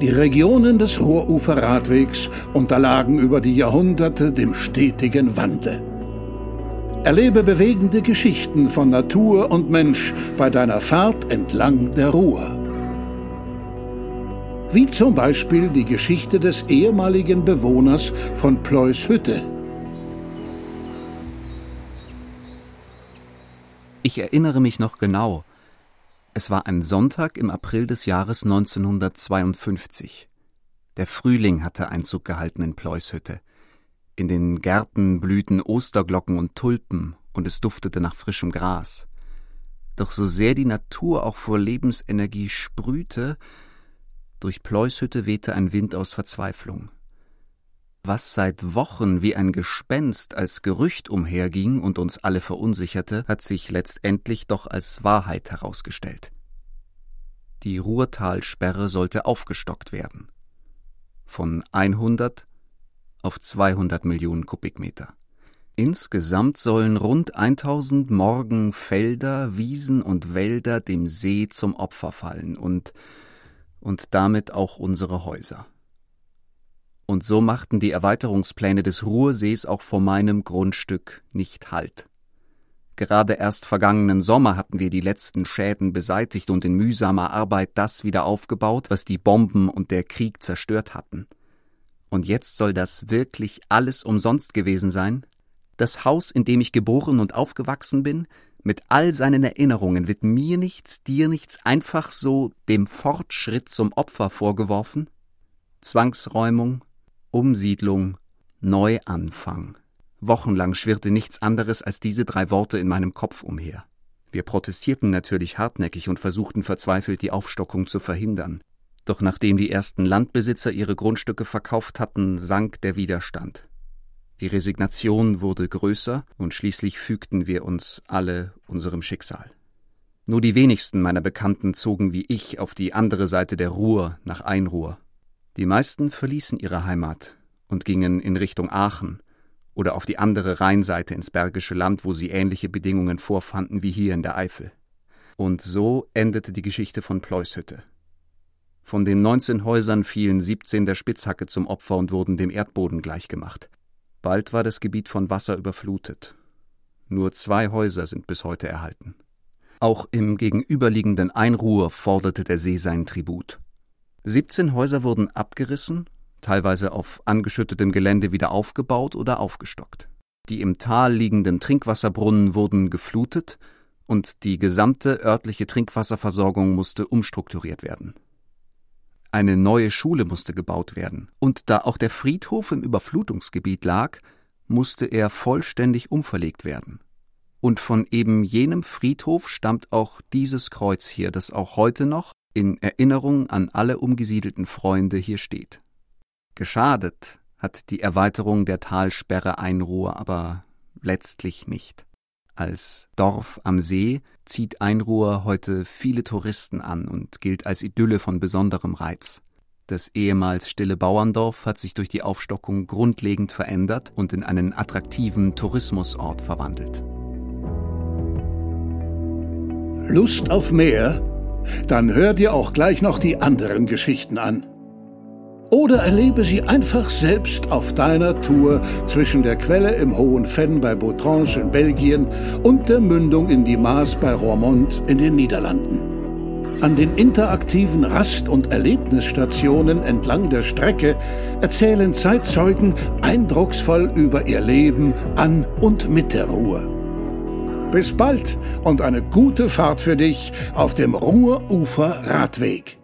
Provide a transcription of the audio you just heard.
Die Regionen des Ruhruferradwegs unterlagen über die Jahrhunderte dem stetigen Wandel. Erlebe bewegende Geschichten von Natur und Mensch bei deiner Fahrt entlang der Ruhr. Wie zum Beispiel die Geschichte des ehemaligen Bewohners von Pleushütte. Ich erinnere mich noch genau, es war ein Sonntag im April des Jahres 1952. Der Frühling hatte Einzug gehalten in Pleushütte. In den Gärten blühten Osterglocken und Tulpen, und es duftete nach frischem Gras. Doch so sehr die Natur auch vor Lebensenergie sprühte, durch Pleushütte wehte ein Wind aus Verzweiflung. Was seit Wochen wie ein Gespenst als Gerücht umherging und uns alle verunsicherte, hat sich letztendlich doch als Wahrheit herausgestellt. Die Ruhrtalsperre sollte aufgestockt werden. Von 100 auf 200 Millionen Kubikmeter. Insgesamt sollen rund 1000 Morgen Felder, Wiesen und Wälder dem See zum Opfer fallen und, und damit auch unsere Häuser. Und so machten die Erweiterungspläne des Ruhrsees auch vor meinem Grundstück nicht Halt. Gerade erst vergangenen Sommer hatten wir die letzten Schäden beseitigt und in mühsamer Arbeit das wieder aufgebaut, was die Bomben und der Krieg zerstört hatten. Und jetzt soll das wirklich alles umsonst gewesen sein? Das Haus, in dem ich geboren und aufgewachsen bin, mit all seinen Erinnerungen, wird mir nichts, dir nichts einfach so dem Fortschritt zum Opfer vorgeworfen? Zwangsräumung, Umsiedlung, Neuanfang. Wochenlang schwirrte nichts anderes als diese drei Worte in meinem Kopf umher. Wir protestierten natürlich hartnäckig und versuchten verzweifelt, die Aufstockung zu verhindern. Doch nachdem die ersten Landbesitzer ihre Grundstücke verkauft hatten, sank der Widerstand. Die Resignation wurde größer und schließlich fügten wir uns alle unserem Schicksal. Nur die wenigsten meiner Bekannten zogen wie ich auf die andere Seite der Ruhr nach Einruhr. Die meisten verließen ihre Heimat und gingen in Richtung Aachen oder auf die andere Rheinseite ins Bergische Land, wo sie ähnliche Bedingungen vorfanden wie hier in der Eifel. Und so endete die Geschichte von Pleushütte. Von den 19 Häusern fielen 17 der Spitzhacke zum Opfer und wurden dem Erdboden gleichgemacht. Bald war das Gebiet von Wasser überflutet. Nur zwei Häuser sind bis heute erhalten. Auch im gegenüberliegenden Einruhr forderte der See seinen Tribut. 17 Häuser wurden abgerissen, teilweise auf angeschüttetem Gelände wieder aufgebaut oder aufgestockt. Die im Tal liegenden Trinkwasserbrunnen wurden geflutet und die gesamte örtliche Trinkwasserversorgung musste umstrukturiert werden. Eine neue Schule musste gebaut werden, und da auch der Friedhof im Überflutungsgebiet lag, musste er vollständig umverlegt werden. Und von eben jenem Friedhof stammt auch dieses Kreuz hier, das auch heute noch in Erinnerung an alle umgesiedelten Freunde hier steht. Geschadet hat die Erweiterung der Talsperre Einruhr aber letztlich nicht. Als Dorf am See zieht Einruhr heute viele Touristen an und gilt als Idylle von besonderem Reiz. Das ehemals stille Bauerndorf hat sich durch die Aufstockung grundlegend verändert und in einen attraktiven Tourismusort verwandelt. Lust auf mehr? Dann hör dir auch gleich noch die anderen Geschichten an. Oder erlebe sie einfach selbst auf deiner Tour zwischen der Quelle im Hohen Fenn bei Bautranche in Belgien und der Mündung in die Maas bei Roermond in den Niederlanden. An den interaktiven Rast- und Erlebnisstationen entlang der Strecke erzählen Zeitzeugen eindrucksvoll über ihr Leben an und mit der Ruhr. Bis bald und eine gute Fahrt für dich auf dem Ruhrufer Radweg.